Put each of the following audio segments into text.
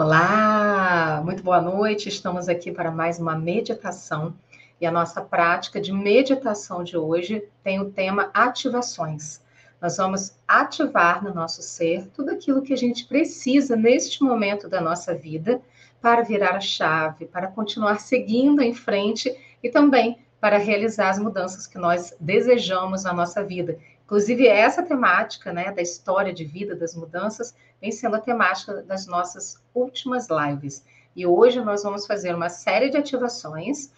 Olá, muito boa noite. Estamos aqui para mais uma meditação e a nossa prática de meditação de hoje tem o tema ativações. Nós vamos ativar no nosso ser tudo aquilo que a gente precisa neste momento da nossa vida para virar a chave, para continuar seguindo em frente e também para realizar as mudanças que nós desejamos na nossa vida. Inclusive, essa temática né, da história de vida, das mudanças, vem sendo a temática das nossas últimas lives. E hoje nós vamos fazer uma série de ativações,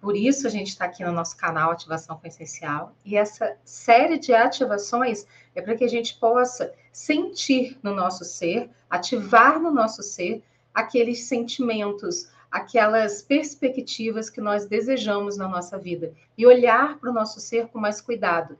por isso a gente está aqui no nosso canal Ativação com Essencial. E essa série de ativações é para que a gente possa sentir no nosso ser, ativar no nosso ser aqueles sentimentos, aquelas perspectivas que nós desejamos na nossa vida e olhar para o nosso ser com mais cuidado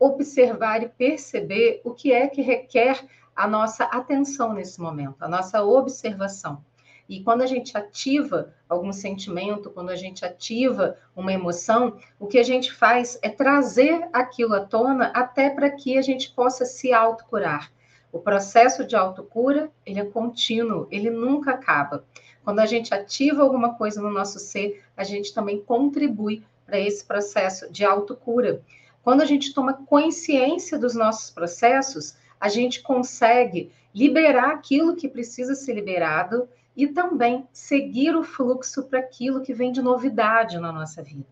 observar e perceber o que é que requer a nossa atenção nesse momento, a nossa observação. E quando a gente ativa algum sentimento, quando a gente ativa uma emoção, o que a gente faz é trazer aquilo à tona até para que a gente possa se autocurar. O processo de autocura, ele é contínuo, ele nunca acaba. Quando a gente ativa alguma coisa no nosso ser, a gente também contribui para esse processo de autocura. Quando a gente toma consciência dos nossos processos, a gente consegue liberar aquilo que precisa ser liberado e também seguir o fluxo para aquilo que vem de novidade na nossa vida.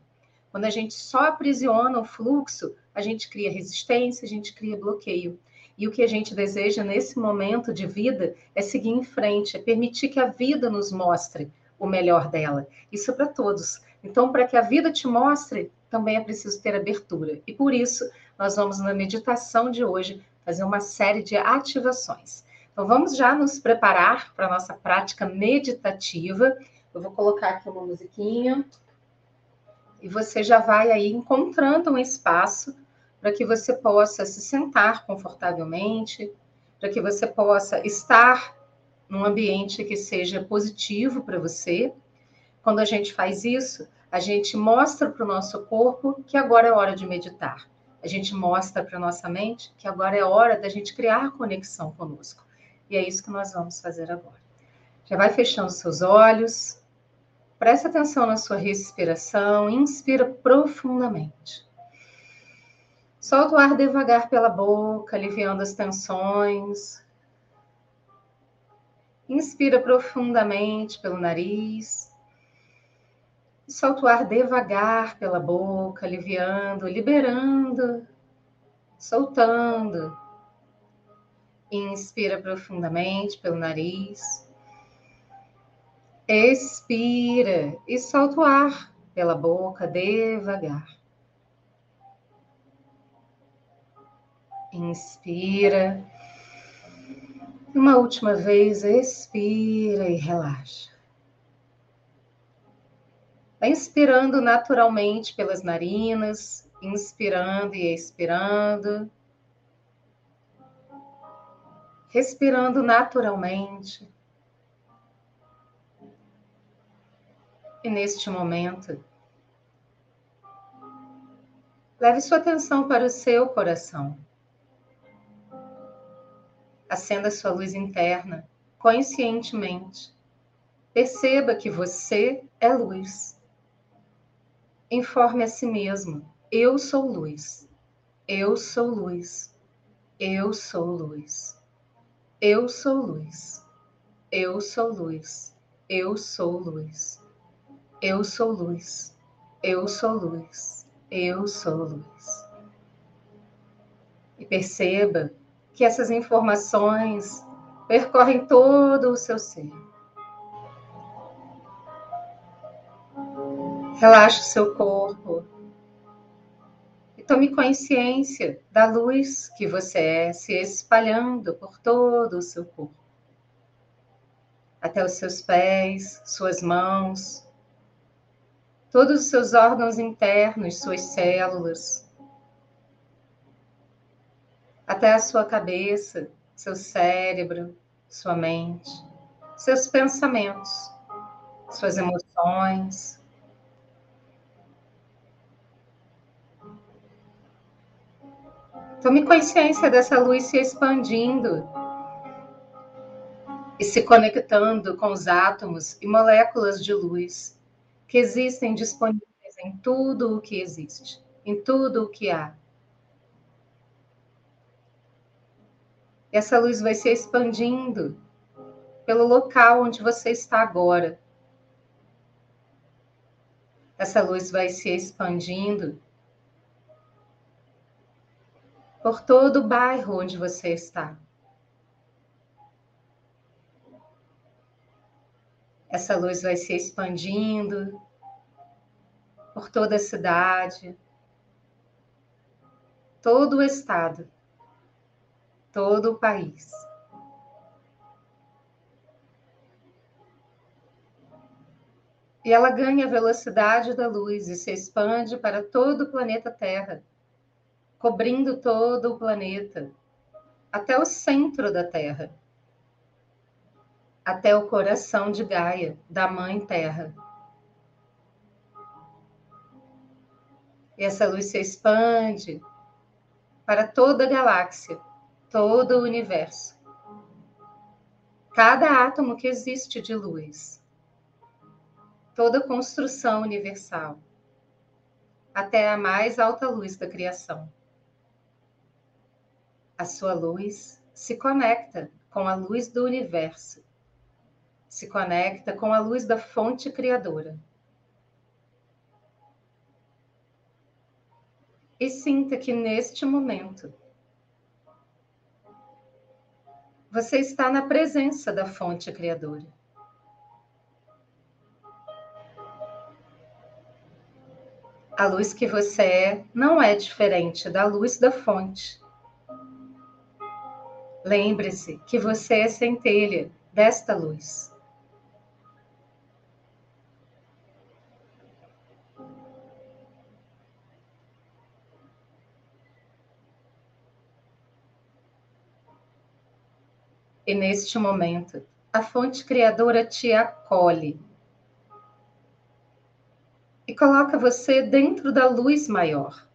Quando a gente só aprisiona o fluxo, a gente cria resistência, a gente cria bloqueio. E o que a gente deseja nesse momento de vida é seguir em frente, é permitir que a vida nos mostre o melhor dela. Isso é para todos. Então, para que a vida te mostre, também é preciso ter abertura. E por isso, nós vamos na meditação de hoje fazer uma série de ativações. Então, vamos já nos preparar para a nossa prática meditativa. Eu vou colocar aqui uma musiquinha e você já vai aí encontrando um espaço para que você possa se sentar confortavelmente, para que você possa estar num ambiente que seja positivo para você. Quando a gente faz isso, a gente mostra para o nosso corpo que agora é hora de meditar. A gente mostra para a nossa mente que agora é hora da gente criar conexão conosco. E é isso que nós vamos fazer agora. Já vai fechando seus olhos. Presta atenção na sua respiração. Inspira profundamente. Solta o ar devagar pela boca, aliviando as tensões. Inspira profundamente pelo nariz. Solta o ar devagar pela boca, aliviando, liberando, soltando. Inspira profundamente pelo nariz. Expira e solta o ar pela boca devagar. Inspira. Uma última vez, expira e relaxa. Inspirando naturalmente pelas narinas, inspirando e expirando. Respirando naturalmente. E neste momento, leve sua atenção para o seu coração. Acenda sua luz interna conscientemente. Perceba que você é luz. Informe a si mesmo: eu sou luz. Eu sou luz. Eu sou luz. Eu sou luz. Eu sou luz. Eu sou luz. Eu sou luz. Eu sou luz. Eu sou luz. E perceba que essas informações percorrem todo o seu ser. Relaxe seu corpo. E tome consciência da luz que você é se espalhando por todo o seu corpo. Até os seus pés, suas mãos, todos os seus órgãos internos, suas células, até a sua cabeça, seu cérebro, sua mente, seus pensamentos, suas emoções, Tome consciência dessa luz se expandindo e se conectando com os átomos e moléculas de luz que existem disponíveis em tudo o que existe, em tudo o que há. Essa luz vai se expandindo pelo local onde você está agora. Essa luz vai se expandindo por todo o bairro onde você está. Essa luz vai se expandindo por toda a cidade, todo o estado, todo o país. E ela ganha a velocidade da luz e se expande para todo o planeta Terra, cobrindo todo o planeta, até o centro da Terra, até o coração de Gaia, da Mãe Terra. E essa luz se expande para toda a galáxia, todo o universo. Cada átomo que existe de luz toda construção universal, até a mais alta luz da criação. A sua luz se conecta com a luz do universo, se conecta com a luz da fonte criadora. E sinta que neste momento você está na presença da fonte criadora. A luz que você é não é diferente da luz da fonte. Lembre-se que você é centelha desta luz. E neste momento, a fonte criadora te acolhe e coloca você dentro da luz maior,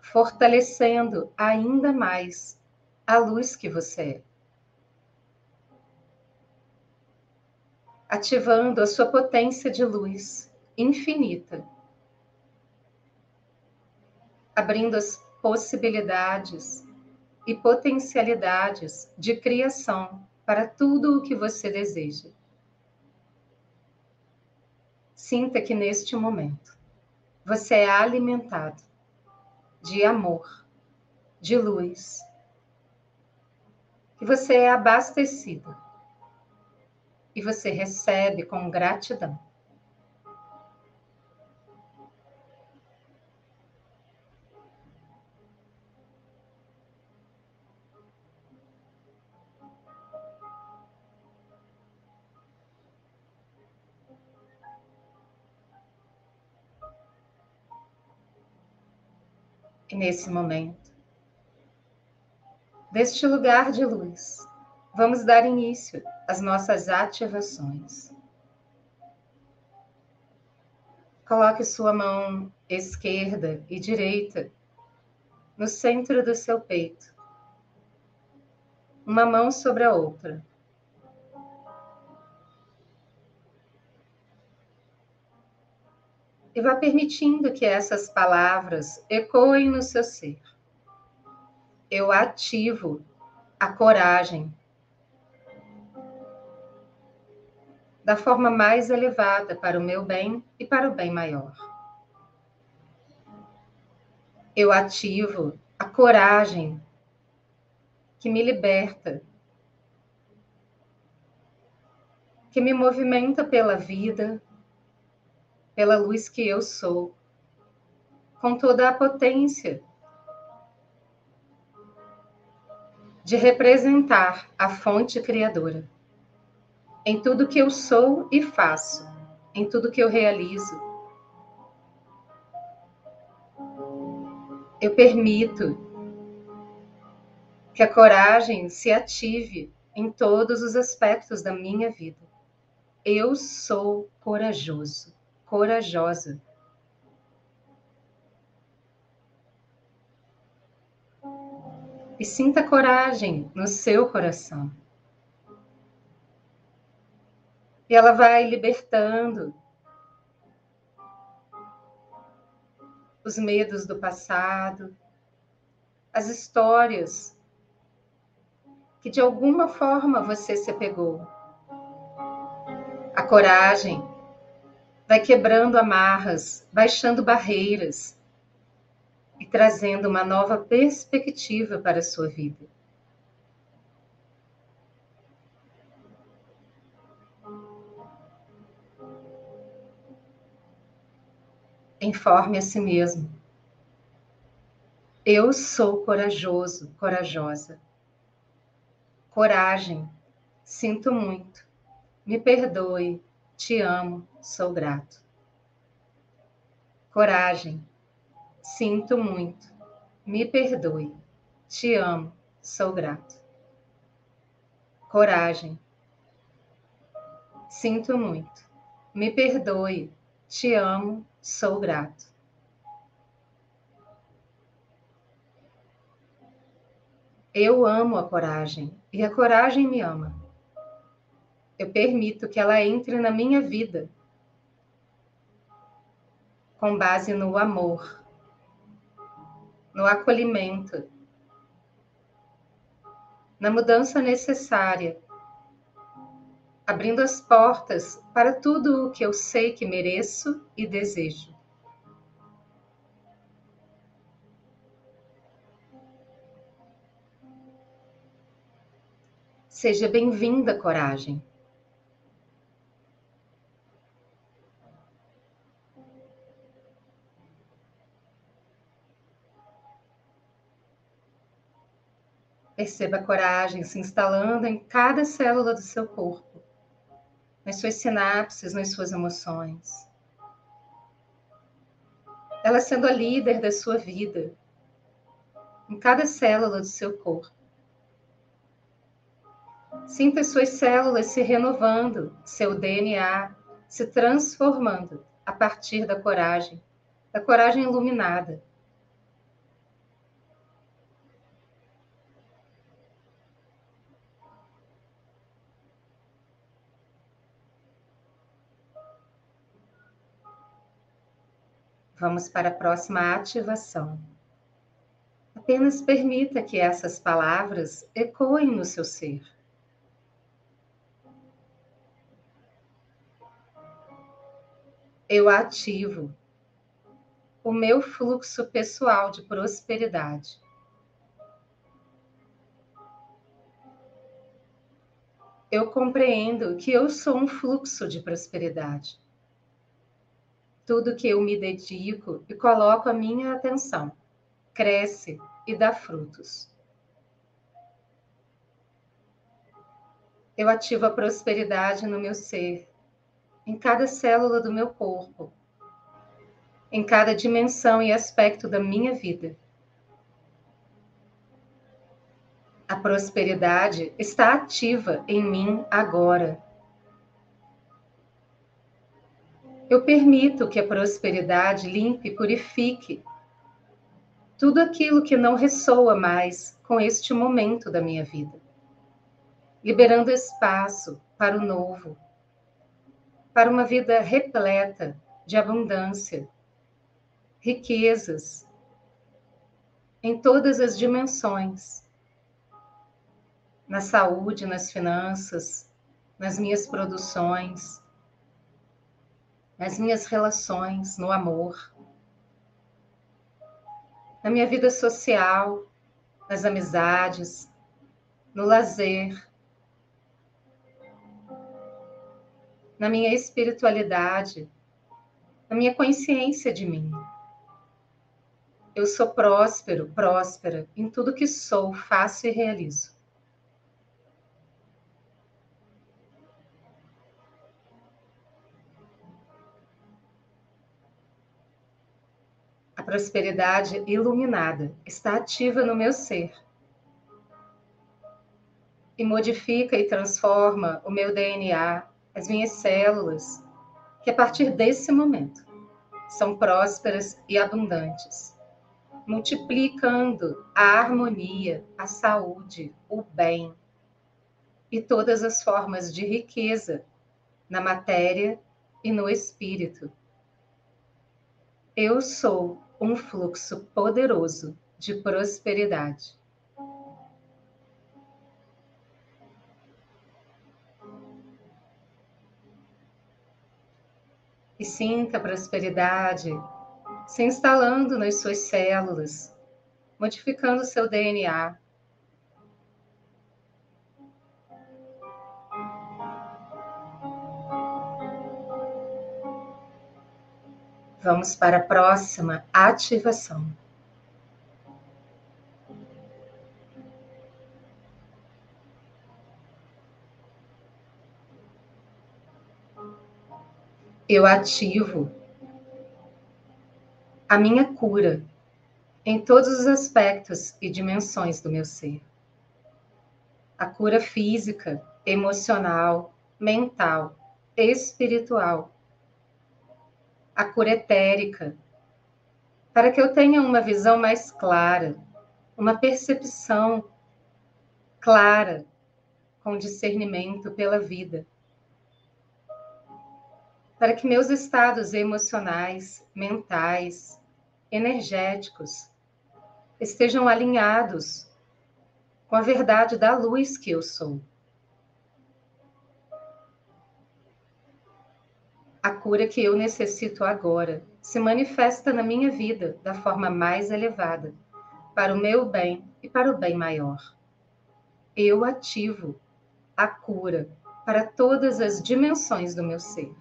fortalecendo ainda mais a luz que você é. Ativando a sua potência de luz infinita. Abrindo as possibilidades e potencialidades de criação para tudo o que você deseja. Sinta que neste momento você é alimentado de amor, de luz, que você é abastecido e você recebe com gratidão. E nesse momento, deste lugar de luz, vamos dar início às nossas ativações. Coloque sua mão esquerda e direita no centro do seu peito, uma mão sobre a outra. e vá permitindo que essas palavras ecoem no seu ser. Eu ativo a coragem da forma mais elevada para o meu bem e para o bem maior. Eu ativo a coragem que me liberta, que me movimenta pela vida, pela luz que eu sou, com toda a potência de representar a fonte criadora em tudo que eu sou e faço, em tudo que eu realizo. Eu permito que a coragem se ative em todos os aspectos da minha vida. Eu sou corajoso corajosa. E sinta coragem no seu coração. E ela vai libertando os medos do passado, as histórias que de alguma forma você se apegou. A coragem vai quebrando amarras, baixando barreiras trazendo uma nova perspectiva para a sua vida. Informe a si mesmo. Eu sou corajoso, corajosa. Coragem. Sinto muito. Me perdoe. Te amo. Sou grato. Coragem. Sinto muito. Me perdoe. Te amo. Sou grato. Coragem. Sinto muito. Me perdoe. Te amo. Sou grato. Eu amo a coragem e a coragem me ama. Eu permito que ela entre na minha vida com base no amor, no acolhimento, na mudança necessária, abrindo as portas para tudo o que eu sei que mereço e desejo. Seja bem-vinda, coragem. Perceba a coragem se instalando em cada célula do seu corpo, nas suas sinapses, nas suas emoções. Ela sendo a líder da sua vida, em cada célula do seu corpo. Sinta suas células se renovando, seu DNA se transformando a partir da coragem, da coragem iluminada. Vamos para a próxima ativação. Apenas permita que essas palavras ecoem no seu ser. eu ativo o meu fluxo pessoal de prosperidade. Eu compreendo que eu sou um fluxo de prosperidade. Tudo que eu me dedico e coloco a minha atenção cresce e dá frutos. Eu ativo a prosperidade no meu ser em cada célula do meu corpo, em cada dimensão e aspecto da minha vida. A prosperidade está ativa em mim agora. Eu permito que a prosperidade limpe e purifique tudo aquilo que não ressoa mais com este momento da minha vida, liberando espaço para o novo para uma vida repleta de abundância, riquezas em todas as dimensões na saúde, nas finanças, nas minhas produções, nas minhas relações, no amor, na minha vida social, nas amizades, no lazer, na minha espiritualidade, na minha consciência de mim. Eu sou próspero, próspera em tudo que sou, faço e realizo. Prosperidade iluminada está ativa no meu ser e modifica e transforma o meu DNA, as minhas células, que a partir desse momento são prósperas e abundantes, multiplicando a harmonia, a saúde, o bem e todas as formas de riqueza na matéria e no espírito. Eu sou um fluxo poderoso de prosperidade. E sinta a prosperidade se instalando nas suas células, modificando seu DNA. Vamos para a próxima ativação. Eu ativo a minha cura em todos os aspectos e dimensões do meu ser. A cura física, emocional, mental, espiritual. A cura etérica, para que eu tenha uma visão mais clara, uma percepção clara, com discernimento pela vida. Para que meus estados emocionais, mentais, energéticos estejam alinhados com a verdade da luz que eu sou. A cura que eu necessito agora se manifesta na minha vida da forma mais elevada, para o meu bem e para o bem maior. Eu ativo a cura para todas as dimensões do meu ser,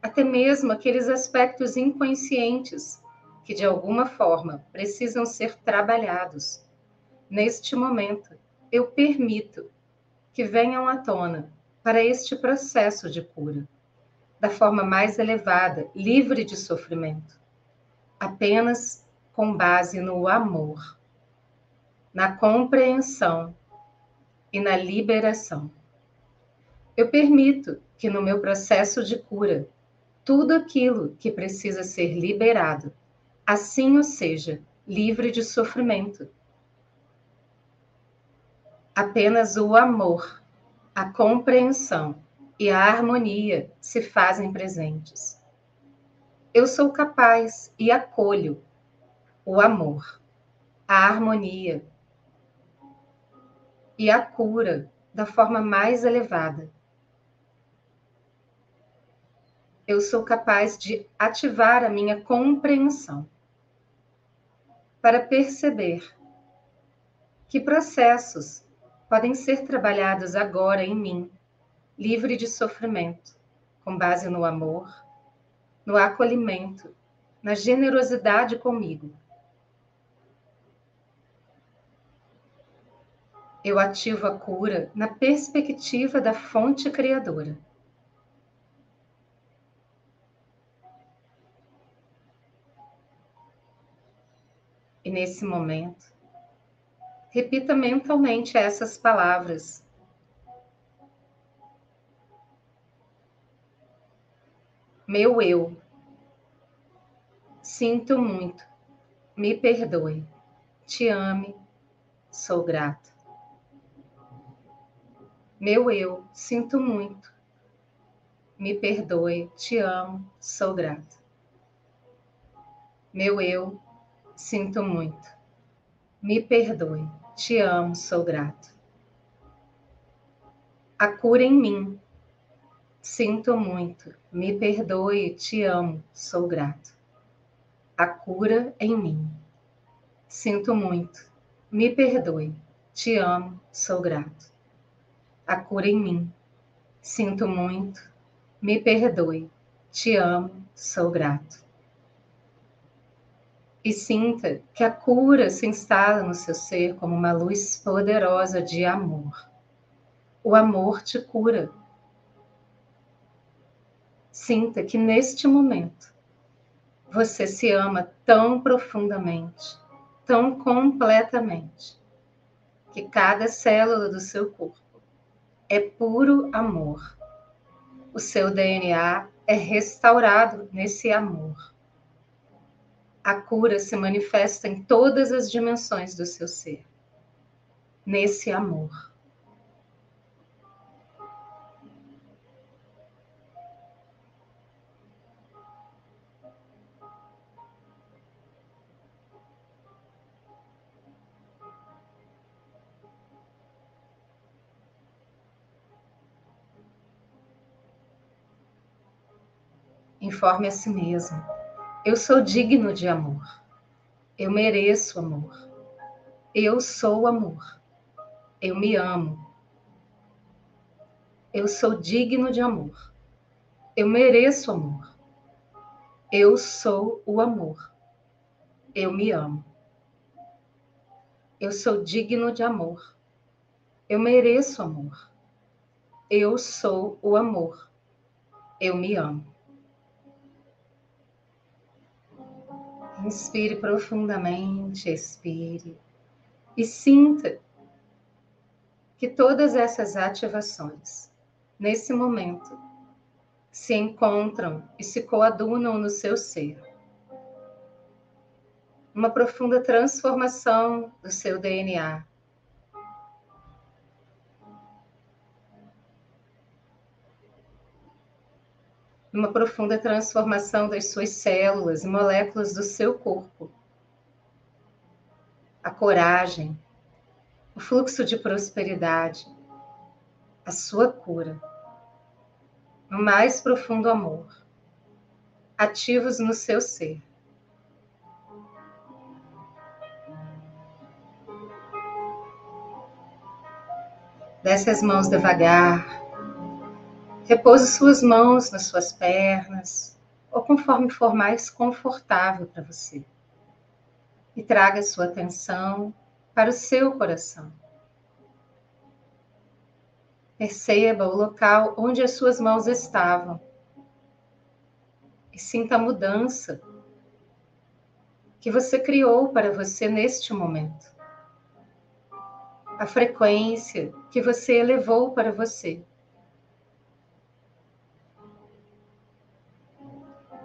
até mesmo aqueles aspectos inconscientes que de alguma forma precisam ser trabalhados. Neste momento, eu permito que venham à tona para este processo de cura, da forma mais elevada, livre de sofrimento, apenas com base no amor, na compreensão e na liberação. Eu permito que no meu processo de cura, tudo aquilo que precisa ser liberado assim o seja, livre de sofrimento. Apenas o amor, a compreensão e a harmonia se fazem presentes. Eu sou capaz e acolho o amor, a harmonia e a cura da forma mais elevada. Eu sou capaz de ativar a minha compreensão para perceber que processos podem ser trabalhados agora em mim, livre de sofrimento, com base no amor, no acolhimento, na generosidade comigo. Eu ativo a cura na perspectiva da fonte criadora. E nesse momento, repita mentalmente essas palavras. Meu eu, sinto muito, me perdoe, te ame, sou grato. Meu eu, sinto muito, me perdoe, te amo, sou grato. Meu eu, Sinto muito. Me perdoe. Te amo, sou grato. A cura em mim. Sinto muito. Me perdoe, te amo, sou grato. A cura em mim. Sinto muito. Me perdoe. Te amo, sou grato. A cura em mim. Sinto muito. Me perdoe. Te amo, sou grato e sinta que a cura se instala no seu ser como uma luz poderosa de amor. O amor te cura. Sinta que neste momento você se ama tão profundamente, tão completamente, que cada célula do seu corpo é puro amor. O seu DNA é restaurado nesse amor a cura se manifesta em todas as dimensões do seu ser, nesse amor. Informe a si mesmo: eu sou digno de amor. Eu mereço amor. Eu sou amor. Eu me amo. Eu sou digno de amor. Eu mereço amor. Eu sou o amor. Eu me amo. Eu sou digno de amor. Eu mereço amor. Eu sou o amor. Eu me amo. Inspire profundamente, expire e sinta que todas essas ativações, nesse momento, se encontram e se coadunam no seu ser. Uma profunda transformação do seu DNA uma profunda transformação das suas células e moléculas do seu corpo. A coragem, o fluxo de prosperidade, a sua cura, o mais profundo amor, ativos no seu ser. Desce as mãos devagar, Repouse suas mãos nas suas pernas, ou conforme for mais confortável para você. E traga sua atenção para o seu coração. Perceba o local onde as suas mãos estavam e sinta a mudança que você criou para você neste momento. A frequência que você elevou para você.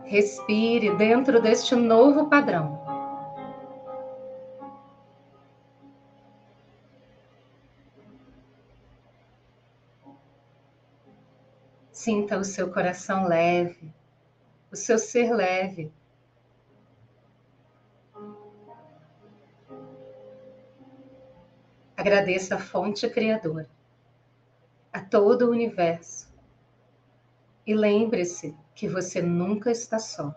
Respire dentro deste novo padrão. Sinta o seu coração leve, o seu ser leve. Agradeça a fonte criadora, a todo o universo. E lembre-se que você nunca está só.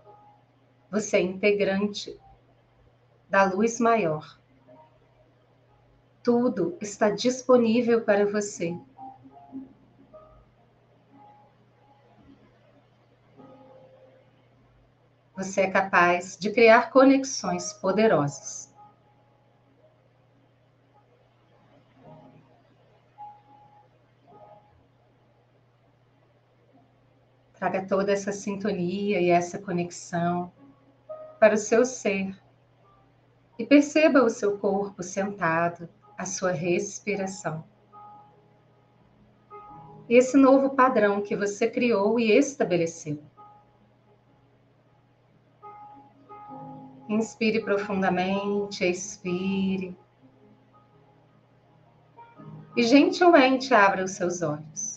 Você é integrante da luz maior. Tudo está disponível para você. Você é capaz de criar conexões poderosas. Traga toda essa sintonia e essa conexão para o seu ser. E perceba o seu corpo sentado, a sua respiração. Esse novo padrão que você criou e estabeleceu. Inspire profundamente, expire. E gentilmente abra os seus olhos.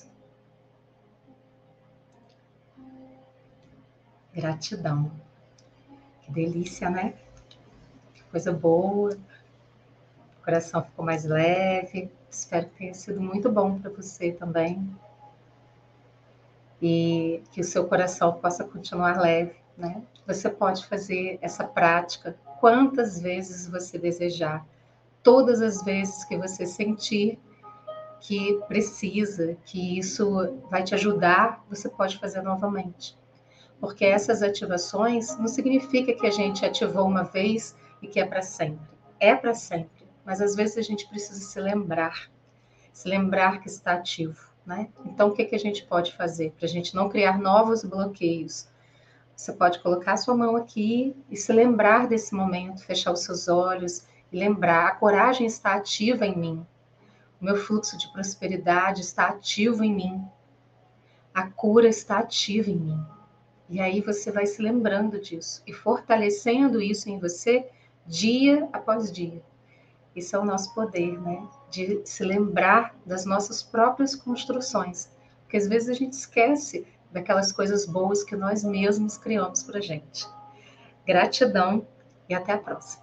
Gratidão. Que delícia, né? Que coisa boa. O coração ficou mais leve. Espero que tenha sido muito bom para você também. E que o seu coração possa continuar leve, né? Você pode fazer essa prática quantas vezes você desejar. Todas as vezes que você sentir que precisa, que isso vai te ajudar, você pode fazer novamente porque essas ativações não significa que a gente ativou uma vez e que é para sempre. É para sempre, mas às vezes a gente precisa se lembrar, se lembrar que está ativo, né? Então, o que, que a gente pode fazer para a gente não criar novos bloqueios? Você pode colocar a sua mão aqui e se lembrar desse momento, fechar os seus olhos e lembrar: a coragem está ativa em mim, o meu fluxo de prosperidade está ativo em mim, a cura está ativa em mim. E aí você vai se lembrando disso e fortalecendo isso em você dia após dia. Isso é o nosso poder, né? De se lembrar das nossas próprias construções. Porque às vezes a gente esquece daquelas coisas boas que nós mesmos criamos para gente. Gratidão e até a próxima.